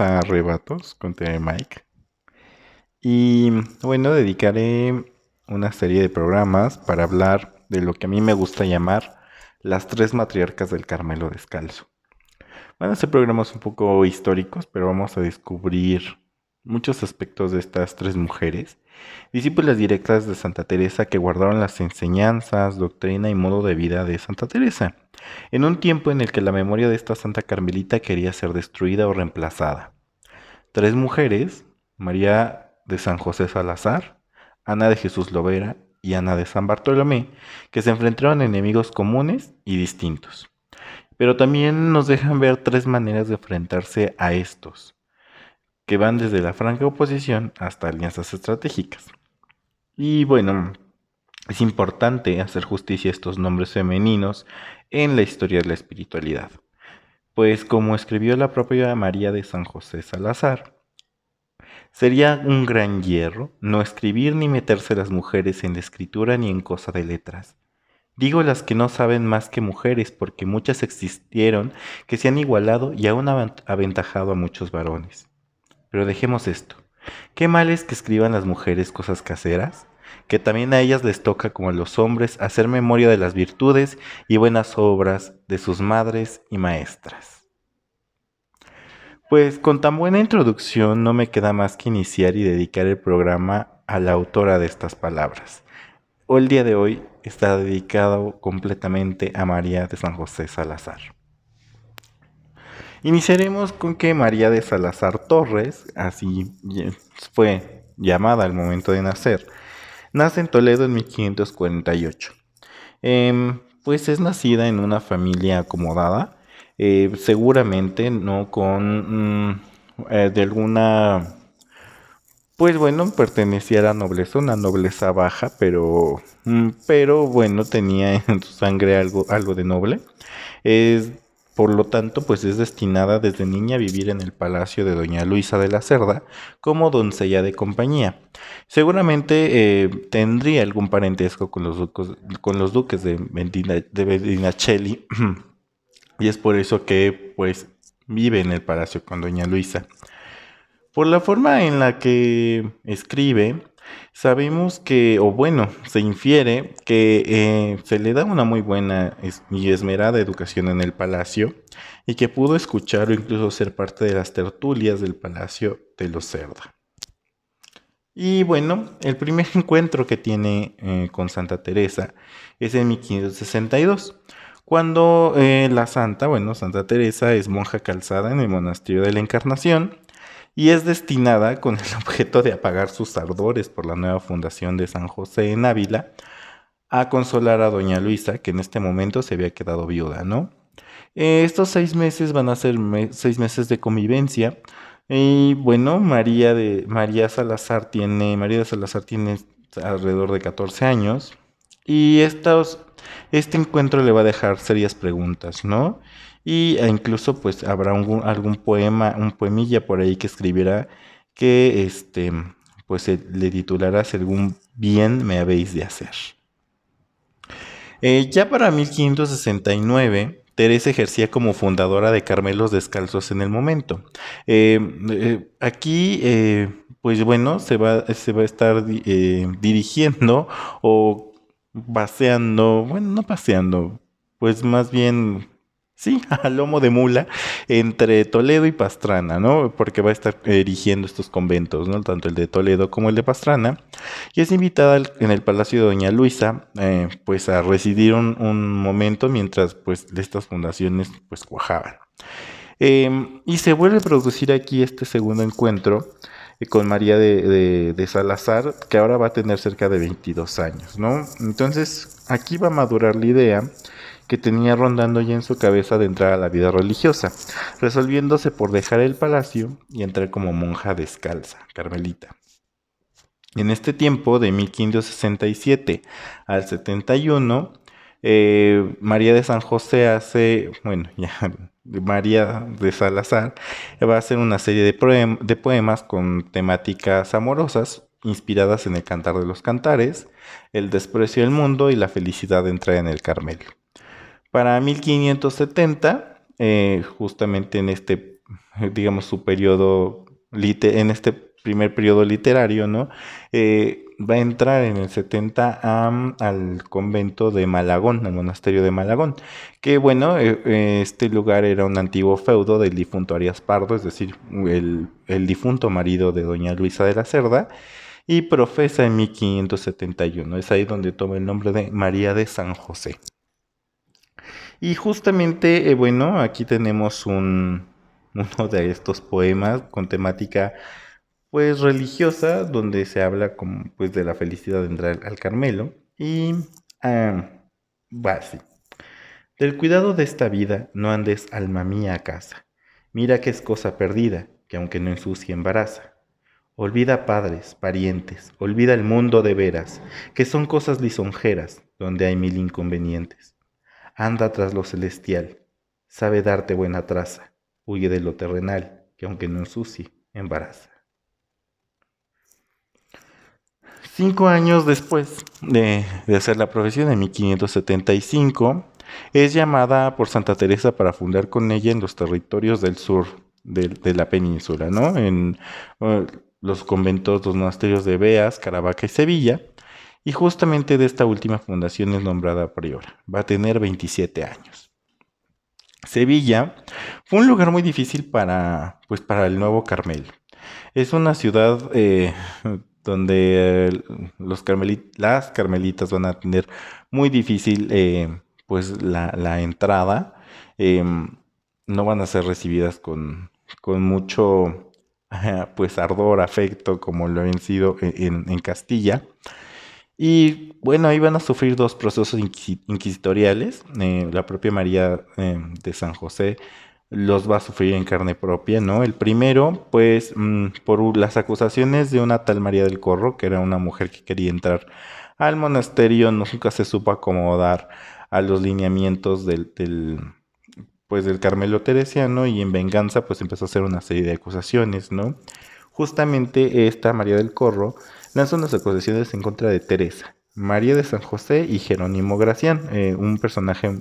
A Arrebatos con TV Mike. Y bueno, dedicaré una serie de programas para hablar de lo que a mí me gusta llamar las tres matriarcas del Carmelo Descalzo. Van a ser programas un poco históricos, pero vamos a descubrir muchos aspectos de estas tres mujeres, discípulas directas de Santa Teresa que guardaron las enseñanzas, doctrina y modo de vida de Santa Teresa, en un tiempo en el que la memoria de esta Santa Carmelita quería ser destruida o reemplazada. Tres mujeres, María de San José Salazar, Ana de Jesús Lovera y Ana de San Bartolomé, que se enfrentaron a enemigos comunes y distintos. Pero también nos dejan ver tres maneras de enfrentarse a estos que van desde la franca oposición hasta alianzas estratégicas. Y bueno, es importante hacer justicia a estos nombres femeninos en la historia de la espiritualidad, pues como escribió la propia María de San José Salazar, sería un gran hierro no escribir ni meterse las mujeres en la escritura ni en cosa de letras. Digo las que no saben más que mujeres, porque muchas existieron que se han igualado y aún aventajado a muchos varones. Pero dejemos esto. ¿Qué mal es que escriban las mujeres cosas caseras? Que también a ellas les toca, como a los hombres, hacer memoria de las virtudes y buenas obras de sus madres y maestras. Pues con tan buena introducción no me queda más que iniciar y dedicar el programa a la autora de estas palabras. O el día de hoy está dedicado completamente a María de San José Salazar. Iniciaremos con que María de Salazar Torres, así fue llamada al momento de nacer, nace en Toledo en 1548. Em, pues es nacida en una familia acomodada, eh, seguramente no con mm, eh, de alguna pues bueno, pertenecía a la nobleza, una nobleza baja, pero, mm, pero bueno, tenía en su sangre algo, algo de noble. Es por lo tanto, pues es destinada desde niña a vivir en el palacio de doña Luisa de la Cerda como doncella de compañía. Seguramente eh, tendría algún parentesco con los, duques de, Medinaceli y es por eso que pues vive en el palacio con doña Luisa. Por la forma en la que escribe, Sabemos que, o bueno, se infiere que eh, se le da una muy buena y esmerada educación en el palacio y que pudo escuchar o incluso ser parte de las tertulias del palacio de los Cerda. Y bueno, el primer encuentro que tiene eh, con Santa Teresa es en 1562, cuando eh, la santa, bueno, Santa Teresa es monja calzada en el monasterio de la Encarnación y es destinada con el objeto de apagar sus ardores por la nueva fundación de San José en Ávila a consolar a doña Luisa, que en este momento se había quedado viuda, ¿no? Eh, estos seis meses van a ser seis meses de convivencia. Y bueno, María de María Salazar tiene, María de Salazar tiene alrededor de 14 años. Y este encuentro le va a dejar serias preguntas, ¿no? Y e incluso pues habrá algún poema, un poemilla por ahí que escribirá que este pues le titulará Según bien me habéis de hacer. Eh, ya para 1569, Teresa ejercía como fundadora de Carmelos Descalzos en el momento. Eh, eh, aquí, pues bueno, se va, se va a estar dirigiendo o paseando, bueno, no paseando, pues más bien Sí, a lomo de mula entre Toledo y Pastrana, ¿no? Porque va a estar erigiendo estos conventos, ¿no? Tanto el de Toledo como el de Pastrana. Y es invitada en el Palacio de Doña Luisa, eh, pues a residir un, momento mientras, pues, estas fundaciones, pues, cuajaban. Em, y se vuelve a producir aquí este segundo encuentro eh, con María de, de, Salazar, que ahora va a tener cerca de 22 años, ¿no? Entonces, aquí va a madurar la idea que tenía rondando ya en su cabeza de entrar a la vida religiosa, resolviéndose por dejar el palacio y entrar como monja descalza, carmelita. En este tiempo, de 1567 al 71, eh, María de San José hace, bueno, ya María de Salazar va a hacer una serie de, de poemas con temáticas amorosas, inspiradas en el Cantar de los Cantares, el desprecio del mundo y la felicidad de entrar en el Carmelo. Para 1570, eh, justamente en este digamos, su periodo, en este primer periodo literario, ¿no? Eh, va a entrar en el 70 al convento de Malagón, al monasterio de Malagón, que bueno, eh, este lugar era un antiguo feudo del difunto Arias Pardo, es decir, el, el difunto marido de doña Luisa de la Cerda, y profesa en 1571. Es ahí donde toma el nombre de María de San José. Y justamente, eh, bueno, aquí tenemos un, uno de estos poemas con temática pues religiosa, donde se habla pues, de la felicidad de entrar al Carmelo. Y ah, va así. Del cuidado de esta vida no andes, alma mía, a casa. Mira que es cosa perdida, que aunque no ensucie, embaraza. Olvida padres, parientes, olvida el mundo de veras, que son cosas lisonjeras, donde hay mil inconvenientes. Anda tras lo celestial, sabe darte buena traza, huye de lo terrenal, que aunque no ensucie, embaraza. Cinco años después de, hacer la profesión, en 1575, es llamada por Santa Teresa para fundar con ella en los territorios del sur de, la península, ¿no? En, uh, los conventos, los monasterios de Beas, Caravaca y Sevilla, y justamente de esta última fundación es nombrada priora. Va a tener 27 años. Sevilla fue un lugar muy difícil para, pues, para el nuevo Carmelo. Es una ciudad eh, donde los las carmelitas van a tener muy difícil eh, pues la, entrada. Em, no van a ser recibidas con, con mucho pues ardor, afecto, como lo habían sido e-, en, Castilla. Y bueno, van a sufrir dos procesos inquisitoriales. Eh, la propia María eh, de San José los va a sufrir en carne propia, ¿no? El primero, pues, mm, por las acusaciones de una tal María del Corro, que era una mujer que quería entrar al monasterio, nunca se supo acomodar a los lineamientos del pues del Carmelo Teresiano y en venganza pues empezó a hacer una serie de acusaciones, ¿no? Justamente esta María del Corro lanzó unas acusaciones en contra de Teresa, María de San José y Jerónimo Gracián, eh, un personaje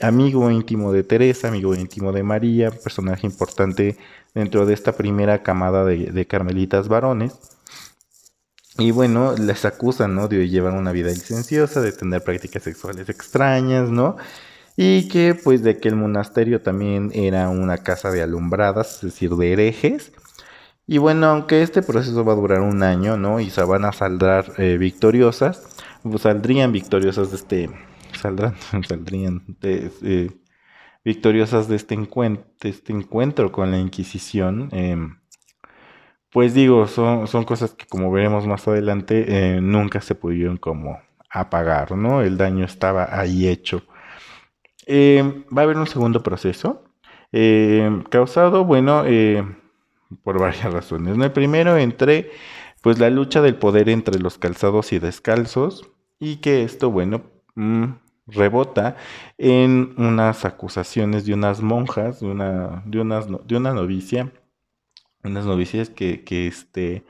amigo íntimo de Teresa, amigo íntimo de María, personaje importante dentro de esta primera camada de, carmelitas varones. Y bueno, les acusan, ¿no? De llevar una vida licenciosa, de tener prácticas sexuales extrañas, ¿no? y que pues de que el monasterio también era una casa de alumbradas, es decir, de herejes. Y bueno, aunque este proceso va a durar un año, ¿no? Y se van a saldar eh, victoriosas, pues saldrían victoriosas de este, saldrán, saldrían eh, victoriosas de este, encuentro, este encuentro con la Inquisición. Em, pues digo, son, son cosas que como veremos más adelante, eh, nunca se pudieron como apagar, ¿no? El daño estaba ahí hecho. Eh, va a haber un segundo proceso eh, causado, bueno, eh, por varias razones. El primero, entre pues la lucha del poder entre los calzados y descalzos y que esto, bueno, mm, rebota en unas acusaciones de unas monjas, de una, de unas, de una novicia, unas novicias que, que este,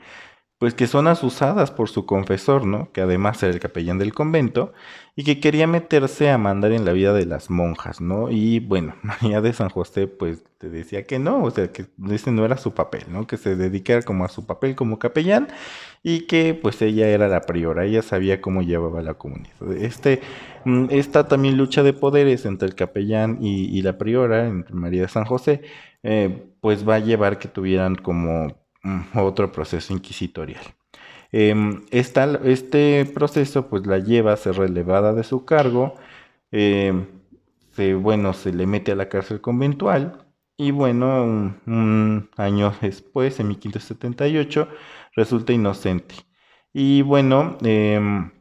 pues que son asusadas por su confesor, ¿no? Que además era el capellán del convento y que quería meterse a mandar en la vida de las monjas, ¿no? Y bueno, María de San José pues te decía que no, o sea, que ese no era su papel, ¿no? Que se dedicara como a su papel como capellán y que pues ella era la priora, ella sabía cómo llevaba la comunidad. Este, mm, esta también lucha de poderes entre el capellán y, la priora, entre María de San José, eh, pues va a llevar que tuvieran como otro proceso inquisitorial. Em, este proceso pues la lleva a ser relevada de su cargo, em, se, bueno, se le mete a la cárcel conventual y bueno, un, año después, en 1578, resulta inocente. Y bueno, em,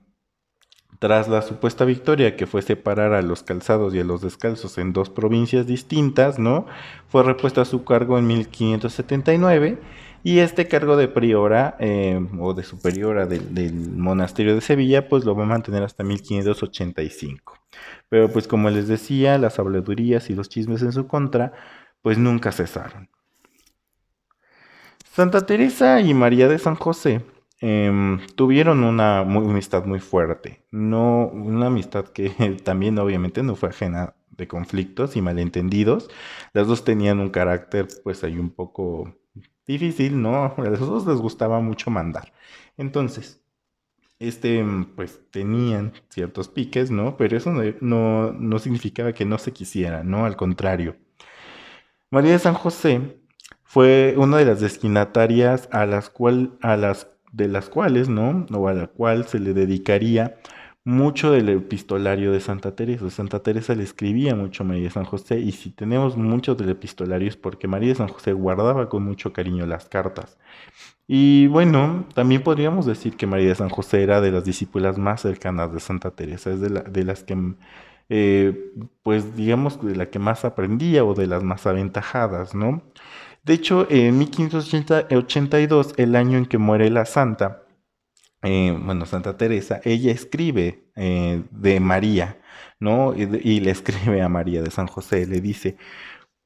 tras la supuesta victoria que fue separar a los calzados y a los descalzos en dos provincias distintas, ¿no? Fue repuesta a su cargo en 1579 y este cargo de priora eh, o de superiora del, monasterio de Sevilla, pues lo va a mantener hasta 1585. Pero pues como les decía, las habladurías y los chismes en su contra, pues nunca cesaron. Santa Teresa y María de San José em, tuvieron una amistad muy fuerte. No, una amistad que también obviamente no fue ajena de conflictos y malentendidos. Las dos tenían un carácter pues ahí un poco difícil, ¿no? A los dos les gustaba mucho mandar. Entonces, este, pues tenían ciertos piques, ¿no? Pero eso no, no, significaba que no se quisiera, ¿no? Al contrario. María de San José fue una de las destinatarias a las, cual, a las de las cuales, ¿no? O a la cual se le dedicaría mucho del epistolario de Santa Teresa. Santa Teresa le escribía mucho a María de San José y si tenemos mucho del epistolario es porque María de San José guardaba con mucho cariño las cartas. Y bueno, también podríamos decir que María de San José era de las discípulas más cercanas de Santa Teresa, es de, de las que, eh, pues digamos, de la que más aprendía o de las más aventajadas, ¿no? De hecho, en 1582, el año en que muere la santa, eh, bueno, Santa Teresa, ella escribe eh, de María, ¿no? Y, le escribe a María de San José, le dice,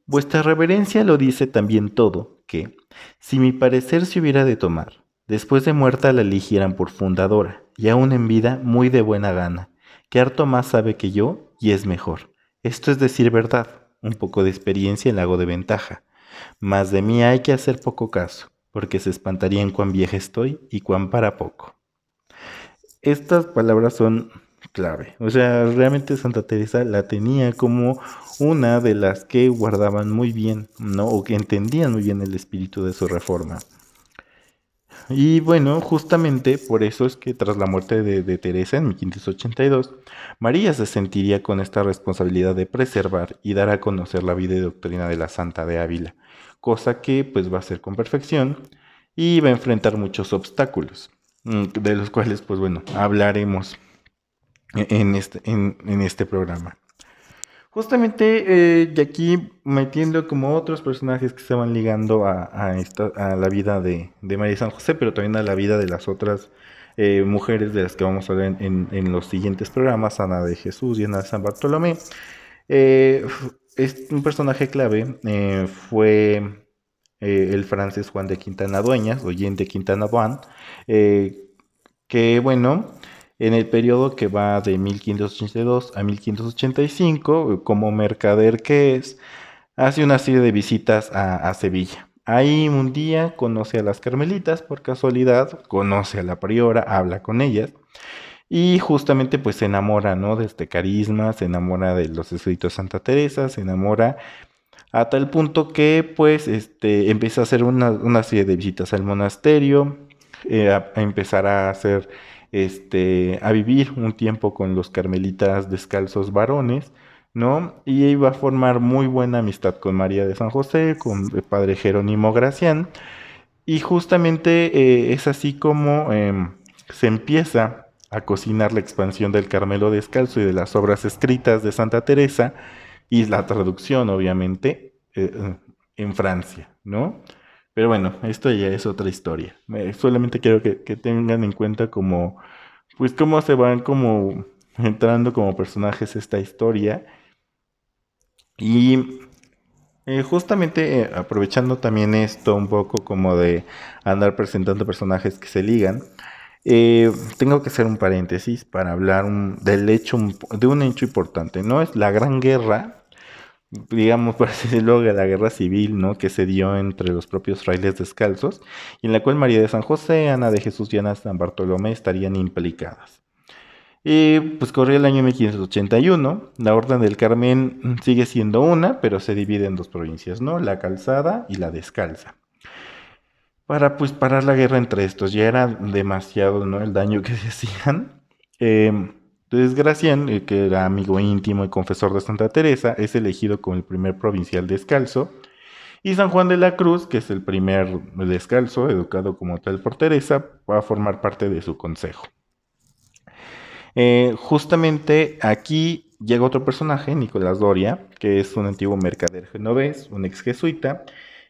Vuestra reverencia lo dice también todo, que, si mi parecer se hubiera de tomar, después de muerta la eligieran por fundadora, y aún en vida muy de buena gana, que harto más sabe que yo y es mejor. Esto es decir verdad, un poco de experiencia en hago de ventaja. Mas de mí hay que hacer poco caso, porque se espantarían cuán vieja estoy y cuán para poco. Estas palabras son clave. O sea, realmente Santa Teresa la tenía como una de las que guardaban muy bien, ¿no? O que entendían muy bien el espíritu de su reforma. Y bueno, justamente por eso es que tras la muerte de, Teresa en 1582, María se sentiría con esta responsabilidad de preservar y dar a conocer la vida y doctrina de la Santa de Ávila, cosa que pues va a ser con perfección y va a enfrentar muchos obstáculos, mm, de los cuales pues bueno, hablaremos en este, en este programa. Justamente eh, aquí metiendo como otros personajes que se van ligando a, a, la vida de, de, María San José, pero también a la vida de las otras eh, mujeres de las que vamos a ver en, en, los siguientes programas, Ana de Jesús y Ana de San Bartolomé. Eh, es un personaje clave fue el francés Juan de Quintana Dueñas, o Jean de Quintana Duan, que bueno, en el periodo que va de 1582 a 1585, como mercader que es, hace una serie de visitas a, Sevilla. Ahí un día conoce a las carmelitas por casualidad, conoce a la priora, habla con ellas y justamente pues se enamora, ¿no? De este carisma, se enamora de los escritos de Santa Teresa, se enamora a tal punto que pues este, empieza a hacer una, serie de visitas al monasterio, eh, a empezar a hacer este, a vivir un tiempo con los carmelitas descalzos varones, ¿no? Y iba a formar muy buena amistad con María de San José, con el padre Jerónimo Gracián, y justamente eh, es así como em, se empieza a cocinar la expansión del Carmelo Descalzo y de las obras escritas de Santa Teresa, y la traducción, obviamente, eh, en Francia, ¿no? Pero bueno, esto ya es otra historia. solamente quiero que, tengan en cuenta como, pues cómo se van como entrando como personajes esta historia. Y eh, justamente eh, aprovechando también esto un poco como de andar presentando personajes que se ligan, eh, tengo que hacer un paréntesis para hablar del hecho, de un hecho importante, ¿no? Es la Gran Guerra digamos, por decirlo, de la guerra civil, ¿no? Que se dio entre los propios frailes descalzos, y en la cual María de San José, Ana de Jesús y Ana de San Bartolomé estarían implicadas. Y pues corría el año 1581, la Orden del Carmen sigue siendo una, pero se divide en dos provincias, ¿no? La calzada y la descalza. Para pues parar la guerra entre estos, ya era demasiado, ¿no? El daño que se hacían. Eh, entonces Gracián, eh, que era amigo íntimo y confesor de Santa Teresa, es elegido como el primer provincial descalzo. Y San Juan de la Cruz, que es el primer descalzo, educado como tal por Teresa, va a formar parte de su consejo. Eh, justamente aquí llega otro personaje, Nicolás Doria, que es un antiguo mercader genovés, un ex jesuita,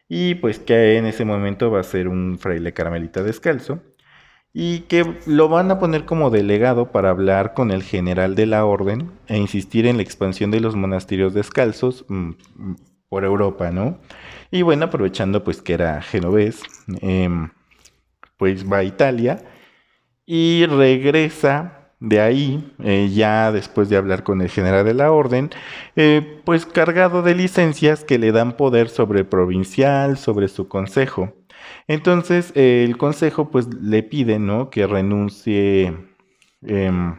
y pues que en ese momento va a ser un fraile carmelita descalzo y que lo van a poner como delegado para hablar con el general de la orden e insistir en la expansión de los monasterios descalzos mm, por Europa, ¿no? Y bueno, aprovechando pues que era genovés, em, pues va a Italia y regresa de ahí, eh, ya después de hablar con el general de la orden, eh, pues cargado de licencias que le dan poder sobre el provincial, sobre su consejo. Entonces el consejo pues le pide, ¿no? Que renuncie. Em,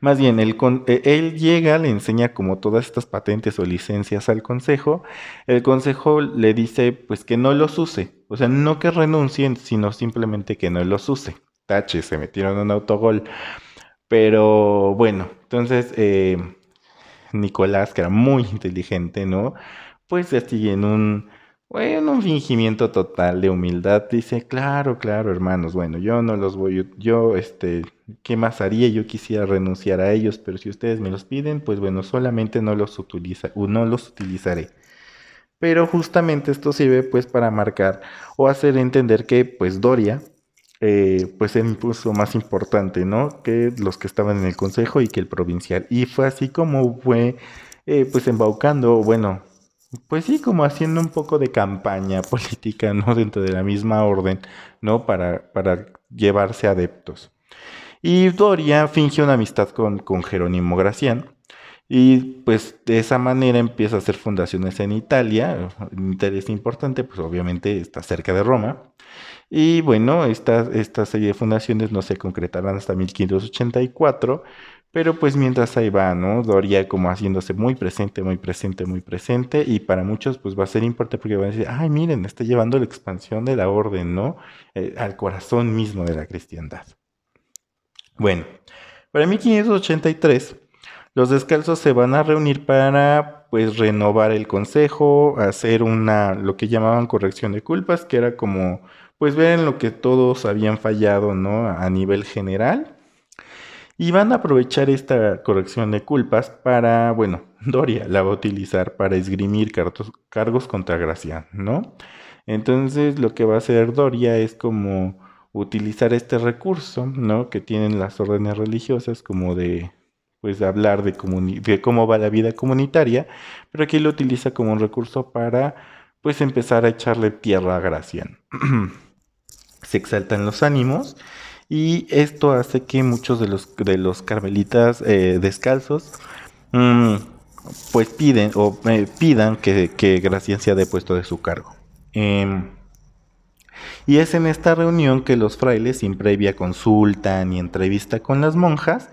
más bien, él, eh, él, llega, le enseña como todas estas patentes o licencias al consejo. El consejo le dice pues que no los use. O sea, no que renuncien, sino simplemente que no los use. Tache, se metieron un autogol. Pero bueno, entonces eh, Nicolás, que era muy inteligente, ¿no? Pues sigue en un bueno, un fingimiento total de humildad. Dice, claro, claro, hermanos, bueno, yo no los voy, yo, este, ¿qué más haría? Yo quisiera renunciar a ellos, pero si ustedes me los piden, pues bueno, solamente no los utiliza, no los utilizaré. Pero justamente esto sirve pues para marcar o hacer entender que pues Doria, eh, pues el impulso más importante, ¿no? Que los que estaban en el consejo y que el provincial. Y fue así como fue, eh, pues embaucando, bueno, pues sí, como haciendo un poco de campaña política, ¿no? Dentro de la misma orden, ¿no? Para, para llevarse adeptos. Y Doria finge una amistad con, con Jerónimo Gracián. Y pues de esa manera empieza a hacer fundaciones en Italia. Un interés importante, pues obviamente está cerca de Roma. Y bueno, esta, esta serie de fundaciones no se concretarán hasta 1584 pero pues mientras ahí va, ¿no? Doria como haciéndose muy presente, muy presente, muy presente. Y para muchos pues va a ser importante porque van a decir, ay, miren, está llevando la expansión de la orden, ¿no? Eh, al corazón mismo de la cristiandad. Bueno, para 1583 los descalzos se van a reunir para pues renovar el consejo, hacer una, lo que llamaban corrección de culpas, que era como pues ver en lo que todos habían fallado, ¿no? A nivel general y van a aprovechar esta corrección de culpas para, bueno, Doria la va a utilizar para esgrimir cargos contra Gracián, ¿no? Entonces lo que va a hacer Doria es como utilizar este recurso, ¿no? Que tienen las órdenes religiosas como de, pues, hablar de, de cómo va la vida comunitaria, pero aquí lo utiliza como un recurso para, pues, empezar a echarle tierra a Gracián. Se exaltan los ánimos y esto hace que muchos de los, de los carmelitas eh, descalzos mm, pues piden o eh, pidan que, que Gracián sea depuesto de su cargo. Em, y es en esta reunión que los frailes, sin previa consulta ni entrevista con las monjas,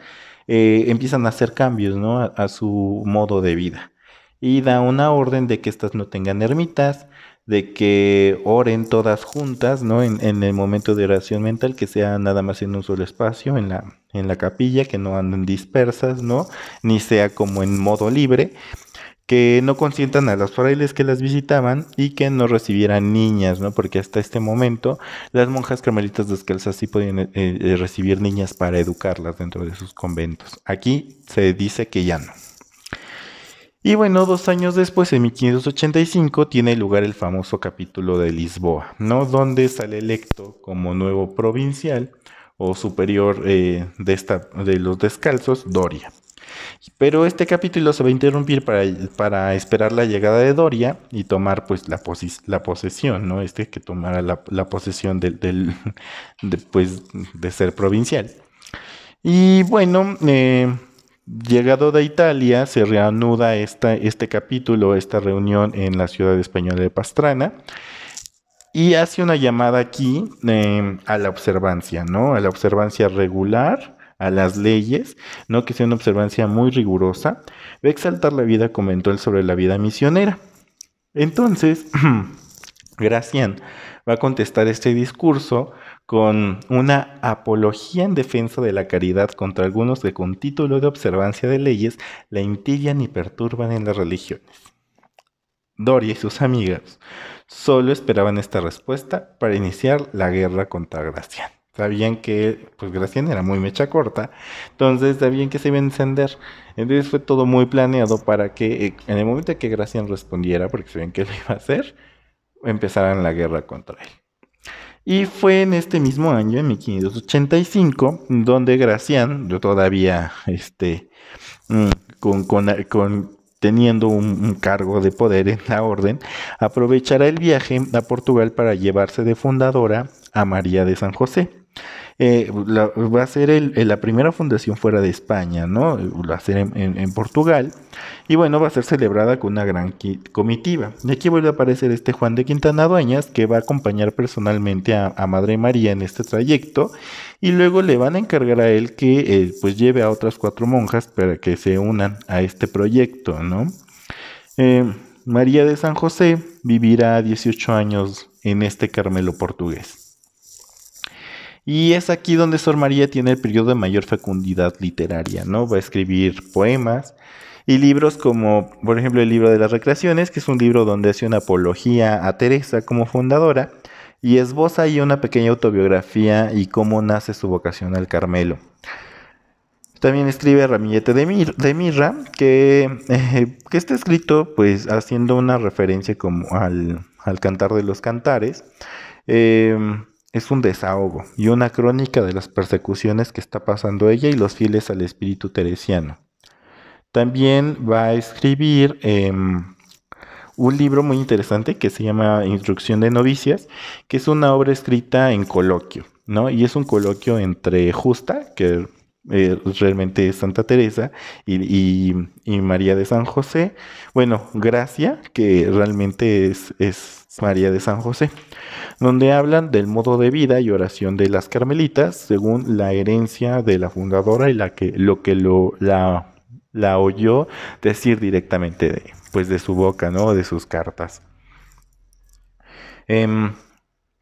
eh, empiezan a hacer cambios ¿no? a, su modo de vida. Y da una orden de que éstas no tengan ermitas, de que oren todas juntas, ¿no? En, el momento de oración mental, que sea nada más en un solo espacio, en la, en la capilla, que no anden dispersas, ¿no? Ni sea como en modo libre, que no consientan a los frailes que las visitaban y que no recibieran niñas, ¿no? Porque hasta este momento las monjas carmelitas descalzas sí podían eh, eh, recibir niñas para educarlas dentro de sus conventos. Aquí se dice que ya no. Y bueno, dos años después, en 1585, tiene lugar el famoso capítulo de Lisboa, ¿no? Donde sale electo como nuevo provincial o superior eh, de, esta, de los descalzos, Doria. Pero este capítulo se va a interrumpir para, para esperar la llegada de Doria y tomar pues la, la posesión, ¿no? Este que tomara la, posesión del, del de, pues, de ser provincial. Y bueno, eh, Llegado de Italia, se reanuda esta, este capítulo, esta reunión en la ciudad española de Pastrana y hace una llamada aquí em, a la observancia, ¿no? A la observancia regular, a las leyes, ¿no? Que sea una observancia muy rigurosa. A exaltar la vida él sobre la vida misionera. Entonces, Gracián va a contestar este discurso con una apología en defensa de la caridad contra algunos que con título de observancia de leyes la impiden y perturban en las religiones. Doria y sus amigas solo esperaban esta respuesta para iniciar la guerra contra Gracián. Sabían que, pues Gracián era muy mecha corta, entonces sabían que se iba a encender. Entonces fue todo muy planeado para que eh, en el momento que Gracián respondiera, porque sabían que lo iba a hacer, empezaran la guerra contra él. Y fue en este mismo año, en 1585, donde Gracián, yo todavía este, mm, con, teniendo un, cargo de poder en la orden, aprovechará el viaje a Portugal para llevarse de fundadora a María de San José. Eh, va a ser la primera fundación fuera de España, ¿no? Va a ser en, Portugal. Y bueno, va a ser celebrada con una gran comitiva. Y aquí vuelve a aparecer este Juan de Quintana Dueñas, que va a acompañar personalmente a, Madre María en este trayecto. Y luego le van a encargar a él que eh, pues lleve a otras cuatro monjas para que se unan a este proyecto, ¿no? Eh, María de San José vivirá 18 años en este Carmelo portugués. Y es aquí donde Sor María tiene el periodo de mayor fecundidad literaria, ¿no? Va a escribir poemas y libros como, por ejemplo, el libro de las recreaciones, que es un libro donde hace una apología a Teresa como fundadora y esboza ahí una pequeña autobiografía y cómo nace su vocación al Carmelo. También escribe Ramillete de, Mirra, que, eh, que, está escrito pues haciendo una referencia como al, al cantar de los cantares. Eh, es un desahogo y una crónica de las persecuciones que está pasando ella y los fieles al espíritu teresiano. También va a escribir em, un libro muy interesante que se llama Instrucción de Novicias, que es una obra escrita en coloquio, ¿no? Y es un coloquio entre Justa, que eh, realmente es Santa Teresa, y, María de San José. Bueno, Gracia, que realmente es, es María de San José donde hablan del modo de vida y oración de las carmelitas según la herencia de la fundadora y la que, lo que lo, la, la oyó decir directamente de, pues de su boca, ¿no? De sus cartas. Em,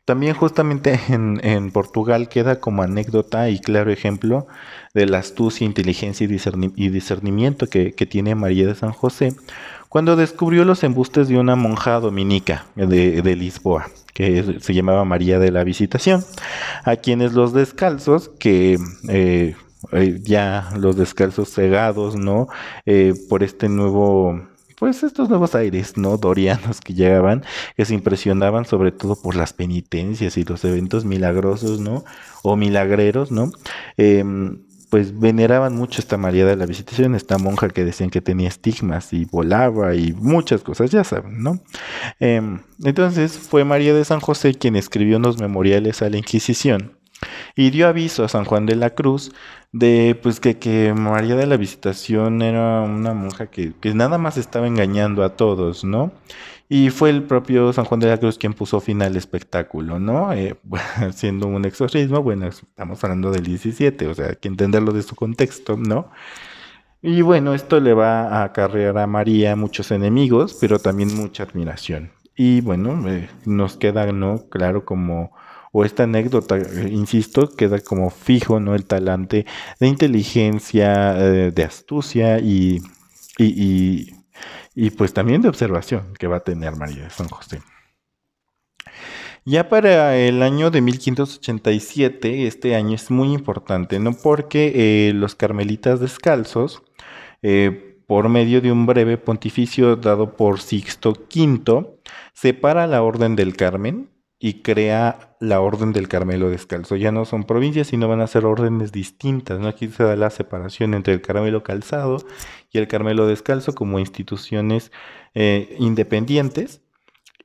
también justamente en, Portugal queda como anécdota y claro ejemplo de la astucia, inteligencia y, discernimiento que, tiene María de San José cuando descubrió los embustes de una monja dominica de Lisboa que se llamaba María de la Visitación, a quienes los descalzos, que eh, eh, ya los descalzos cegados, ¿no? Eh, por este nuevo pues estos nuevos aires, ¿no? Dorianos que llegaban, que se impresionaban sobre todo por las penitencias y los eventos milagrosos, ¿no? O milagreros, ¿no? Em, pues veneraban mucho esta María de la Visitación, esta monja que decían que tenía estigmas y volaba y muchas cosas, ya saben, ¿no? Em, entonces fue María de San José quien escribió unos memoriales a la Inquisición y dio aviso a San Juan de la Cruz de pues que, que María de la Visitación era una monja que, que nada más estaba engañando a todos, ¿no? Y fue el propio San Juan de la Cruz quien puso fin al espectáculo, ¿no? Eh, siendo un exorcismo, bueno, estamos hablando del 17, o sea, hay que entenderlo de su contexto, ¿no? Y bueno, esto le va a acarrear a María muchos enemigos, pero también mucha admiración. Y bueno, eh, nos queda, ¿no? Claro, como, o esta anécdota, eh, insisto, queda como fijo, ¿no? El talante de inteligencia, de astucia y, y y pues también de observación que va a tener María de San José. Ya para el año de 1587, este año es muy importante, ¿no? Porque eh, los carmelitas descalzos, eh, por medio de un breve pontificio dado por Sixto V, separa la Orden del Carmen y crea la Orden del Carmelo Descalzo. Ya no son provincias, sino van a ser órdenes distintas. ¿no? Aquí se da la separación entre el Carmelo Calzado y el Carmelo Descalzo como instituciones eh, independientes.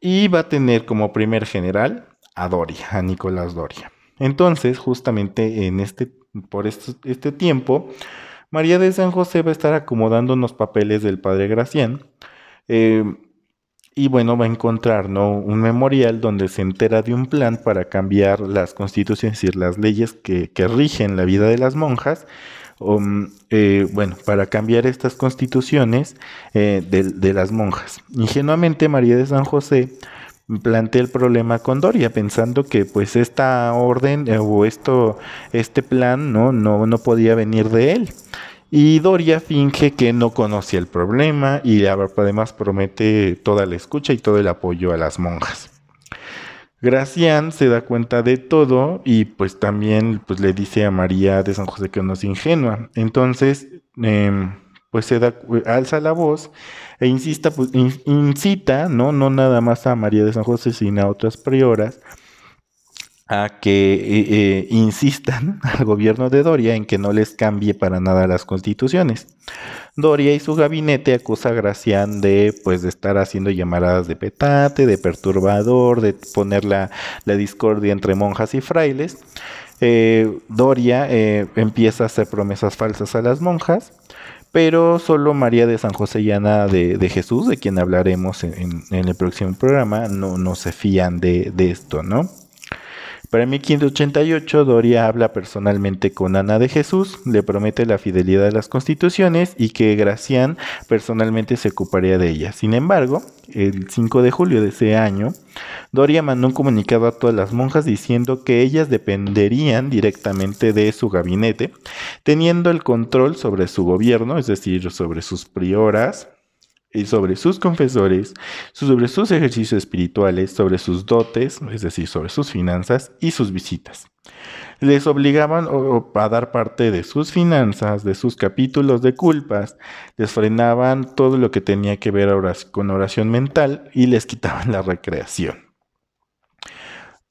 Y va a tener como primer general a Doria, a Nicolás Doria. Entonces, justamente en este, por este, tiempo, María de San José va a estar acomodando unos papeles del padre Gracián. Eh, y bueno, va a encontrar ¿no? un memorial donde se entera de un plan para cambiar las constituciones, es decir, las leyes que, rigen la vida de las monjas. Um, eh, bueno, para cambiar estas constituciones eh, de, las monjas. Ingenuamente María de San José plantea el problema con Doria, pensando que pues esta orden eh, o esto, este plan no, no, no podía venir de él. Y Doria finge que no conocía el problema y además promete toda la escucha y todo el apoyo a las monjas. Gracián se da cuenta de todo y pues también pues le dice a María de San José que no es ingenua. Entonces em, pues se da, alza la voz e insista, pues, incita, ¿no? no nada más a María de San José sino a otras prioras que eh, eh, insistan al gobierno de Doria en que no les cambie para nada las constituciones. Doria y su gabinete acusa a Gracián de pues de estar haciendo llamadas de petate, de perturbador, de poner la, discordia entre monjas y frailes. eh, Doria empieza a hacer promesas falsas a las monjas, pero solo María de San José y Ana de, Jesús, de quien hablaremos en, el próximo programa, no, no se fían de esto, ¿no? Para 1588, Doria habla personalmente con Ana de Jesús, le promete la fidelidad de las constituciones y que Gracián personalmente se ocuparía de ellas. Sin embargo, el 5 de julio de ese año, Doria mandó un comunicado a todas las monjas diciendo que ellas dependerían directamente de su gabinete, teniendo el control sobre su gobierno, es decir, sobre sus prioras, sobre sus confesores, sobre sus ejercicios espirituales, sobre sus dotes, es decir, sobre sus finanzas y sus visitas. Les obligaban a dar parte de sus finanzas, de sus capítulos de culpas, les frenaban todo lo que tenía que ver con oración mental y les quitaban la recreación.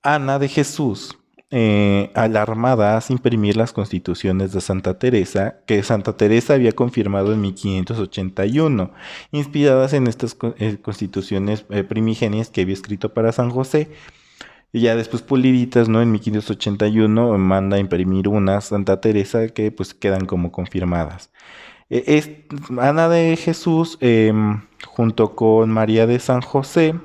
Ana de Jesús eh, alarmadas imprimir las constituciones de Santa Teresa, que Santa Teresa había confirmado en 1581, inspiradas en estas eh, constituciones eh, primigenias que había escrito para San José. Y ya después puliditas, ¿no? En 1581 manda a imprimir unas Santa Teresa que pues quedan como confirmadas. E, Ana de Jesús, em, junto con María de San José,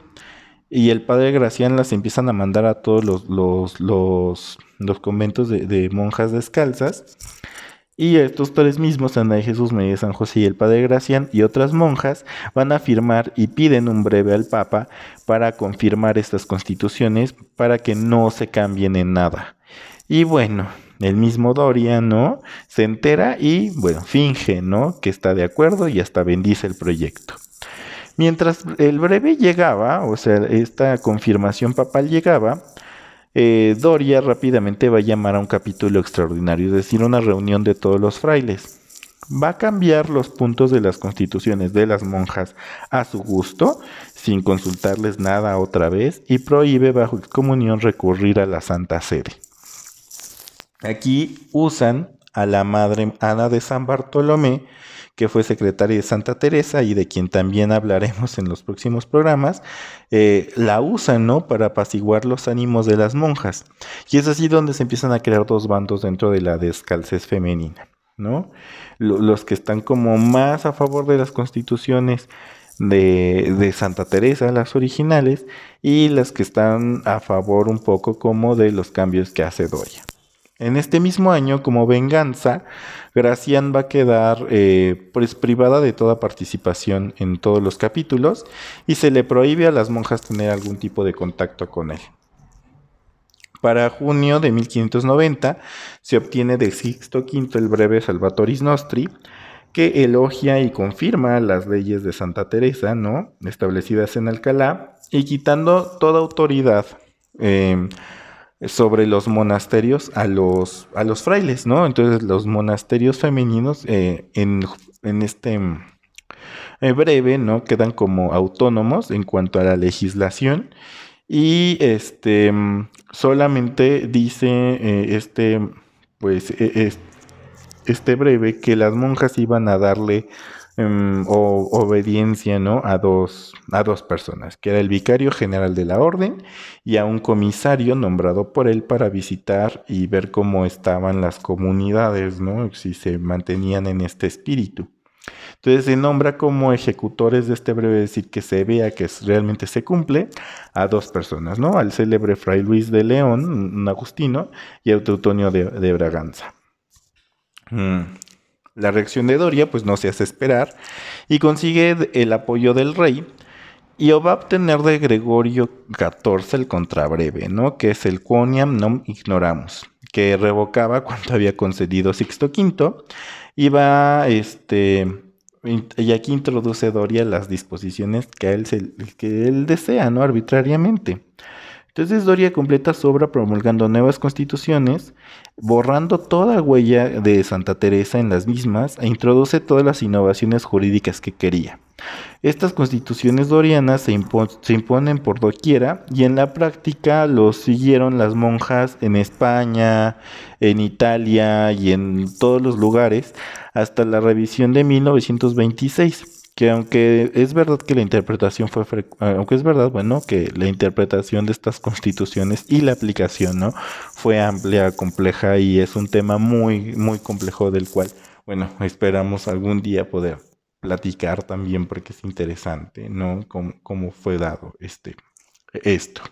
y el padre Gracián las empiezan a mandar a todos los, los, los, conventos de, monjas descalzas. Y estos tres mismos, Ana Jesús, María San José y el padre Gracián y otras monjas van a firmar y piden un breve al Papa para confirmar estas constituciones para que no se cambien en nada. Y bueno, el mismo Dorian, ¿no? Se entera y, bueno, finge, ¿no? Que está de acuerdo y hasta bendice el proyecto. Mientras el breve llegaba, o sea, esta confirmación papal llegaba, eh, Doria rápidamente va a llamar a un capítulo extraordinario, es decir, una reunión de todos los frailes. Va a cambiar los puntos de las constituciones de las monjas a su gusto, sin consultarles nada otra vez, y prohíbe bajo excomunión recurrir a la Santa Sede. Aquí usan a la Madre Ana de San Bartolomé, que fue secretaria de Santa Teresa y de quien también hablaremos en los próximos programas, eh, la usan, ¿no? Para apaciguar los ánimos de las monjas. Y es así donde se empiezan a crear dos bandos dentro de la descalcez femenina, ¿no? Los que están como más a favor de las constituciones de, de, Santa Teresa, las originales, y las que están a favor un poco como de los cambios que hace Doria. En este mismo año, como venganza, Gracián va a quedar eh, pues, privada de toda participación en todos los capítulos y se le prohíbe a las monjas tener algún tipo de contacto con él. Para junio de 1590 se obtiene de Sixto V el breve Salvatoris Nostri, que elogia y confirma las leyes de Santa Teresa, ¿no? establecidas en Alcalá, y quitando toda autoridad. Eh, sobre los monasterios a los, a los frailes, ¿no? Entonces los monasterios femeninos eh, en, este eh, breve, ¿no? Quedan como autónomos en cuanto a la legislación y este solamente dice eh, este, pues, e, este breve que las monjas iban a darle Em, o obediencia ¿no? a, dos, a dos personas, que era el vicario general de la orden y a un comisario nombrado por él para visitar y ver cómo estaban las comunidades, ¿no? si se mantenían en este espíritu. Entonces se nombra como ejecutores de este breve decir que se vea que realmente se cumple a dos personas, ¿no? Al célebre Fray Luis de León, un agustino, y a Teutonio de, Braganza. Mm. La reacción de Doria pues no se hace esperar y consigue el apoyo del rey y va a obtener de Gregorio XIV el contrabreve, ¿no? que es el quoniam non ignoramus, que revocaba cuando había concedido Sixto V y va, este, y aquí introduce Doria las disposiciones que él, que él desea, ¿no? arbitrariamente. Entonces Doria completa su obra promulgando nuevas constituciones, borrando toda huella de Santa Teresa en las mismas e introduce todas las innovaciones jurídicas que quería. Estas constituciones dorianas se, imponen por doquiera y en la práctica los siguieron las monjas en España, en Italia y en todos los lugares hasta la revisión de 1926 que aunque es verdad que la interpretación fue, aunque es verdad, bueno, que la interpretación de estas constituciones y la aplicación, ¿no? Fue amplia, compleja y es un tema muy, muy complejo del cual, bueno, esperamos algún día poder platicar también porque es interesante, ¿no? Cómo, cómo fue dado este, esto.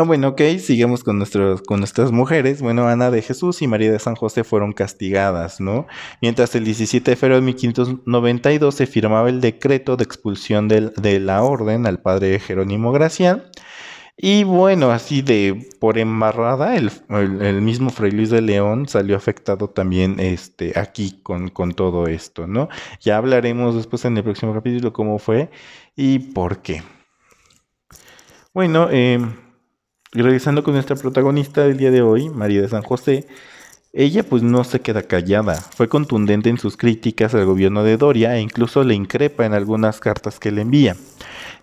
Ah, bueno, ok, sigamos con, nuestras mujeres. Bueno, Ana de Jesús y María de San José fueron castigadas, ¿no? Mientras el 17 de febrero de 1592 se firmaba el decreto de expulsión de la orden al padre Jerónimo Gracián. Y bueno, así de por embarrada, el, mismo Fray Luis de León salió afectado también este, aquí con, con todo esto, ¿no? Ya hablaremos después en el próximo capítulo cómo fue y por qué. Bueno, eh, y regresando con nuestra protagonista del día de hoy, María de San José, ella pues no se queda callada, fue contundente en sus críticas al gobierno de Doria e incluso le increpa en algunas cartas que le envía.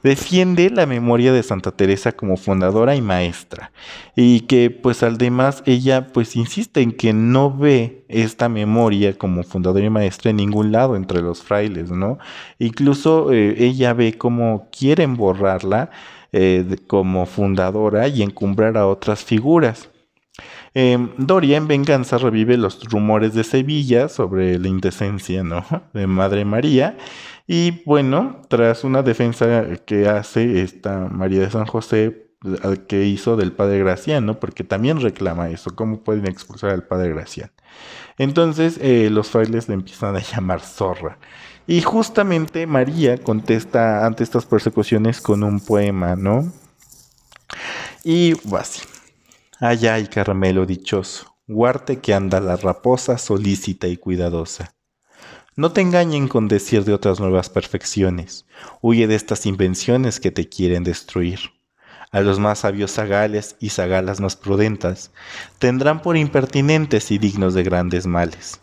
Defiende la memoria de Santa Teresa como fundadora y maestra y que pues además ella pues insiste en que no ve esta memoria como fundadora y maestra en ningún lado entre los frailes, ¿no? Incluso eh, ella ve cómo quieren borrarla eh, como fundadora y encumbrar a otras figuras. Em, Doria en venganza revive los rumores de Sevilla sobre la indecencia de Madre María y bueno, tras una defensa que hace esta María de San José que hizo del padre Graciano, porque también reclama eso, cómo pueden expulsar al padre Graciano. Entonces eh, los frailes le empiezan a llamar zorra. Y justamente María contesta ante estas persecuciones con un poema, ¿no? Y así. Ay, ay, Carmelo dichoso, guarte que anda la raposa solícita y cuidadosa. No te engañen con decir de otras nuevas perfecciones, huye de estas invenciones que te quieren destruir. A los más sabios zagales y zagalas más prudentes tendrán por impertinentes y dignos de grandes males.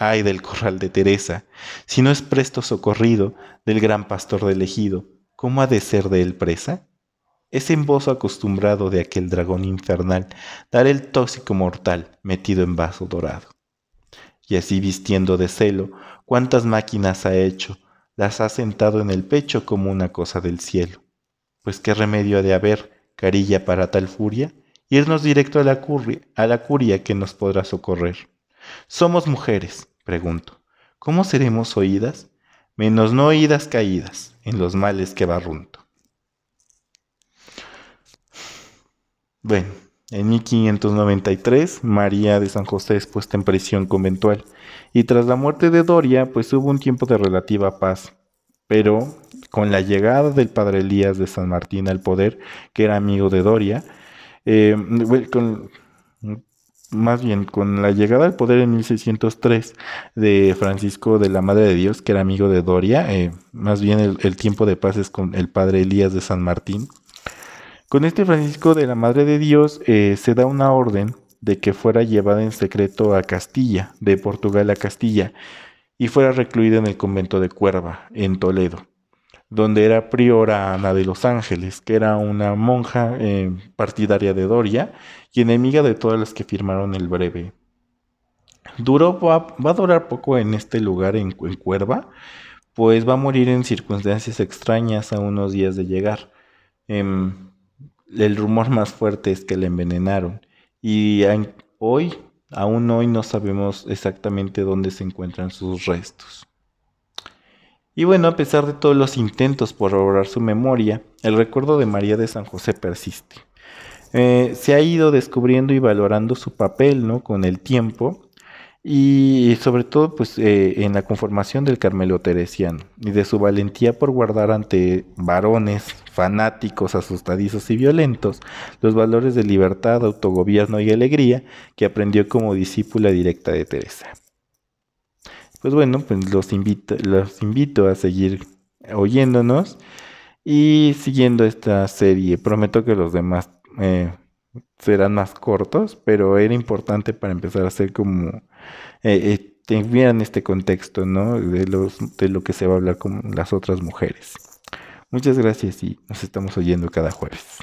Ay del corral de Teresa, si no es presto socorrido del gran pastor del ¿cómo ha de ser de él presa? Es embozo acostumbrado de aquel dragón infernal dar el tóxico mortal metido en vaso dorado. Y así vistiendo de celo, cuántas máquinas ha hecho, las ha sentado en el pecho como una cosa del cielo. Pues qué remedio ha de haber, carilla para tal furia, irnos directo a la, curia, a la curia que nos podrá socorrer. Somos mujeres, pregunto. ¿Cómo seremos oídas? Menos no oídas caídas en los males que barrunto. Bueno, en 1593 María de San José es puesta en prisión conventual y tras la muerte de Doria pues hubo un tiempo de relativa paz, pero con la llegada del padre Elías de San Martín al poder, que era amigo de Doria, eh, con, más bien con la llegada al poder en 1603 de Francisco de la Madre de Dios, que era amigo de Doria, eh, más bien el, tiempo de paz es con el padre Elías de San Martín. Con este Francisco de la Madre de Dios eh, se da una orden de que fuera llevada en secreto a Castilla, de Portugal a Castilla, y fuera recluida en el convento de Cuerva, en Toledo donde era priora Ana de los Ángeles, que era una monja eh, partidaria de Doria y enemiga de todas las que firmaron el breve. Duró, va, a durar poco en este lugar, en, Cuerva, pues va a morir en circunstancias extrañas a unos días de llegar. Em, el rumor más fuerte es que le envenenaron y hoy, aún hoy no sabemos exactamente dónde se encuentran sus restos. Y bueno, a pesar de todos los intentos por borrar su memoria, el recuerdo de María de San José persiste. Eh, se ha ido descubriendo y valorando su papel ¿no? con el tiempo y sobre todo pues, eh, en la conformación del Carmelo Teresiano y de su valentía por guardar ante varones fanáticos, asustadizos y violentos los valores de libertad, autogobierno y alegría que aprendió como discípula directa de Teresa. Pues bueno, pues los invito, los invito a seguir oyéndonos y siguiendo esta serie. Prometo que los demás eh, serán más cortos, pero era importante para empezar a hacer como eh, eh este contexto, ¿no? De, los, de lo que se va a hablar con las otras mujeres. Muchas gracias y nos estamos oyendo cada jueves.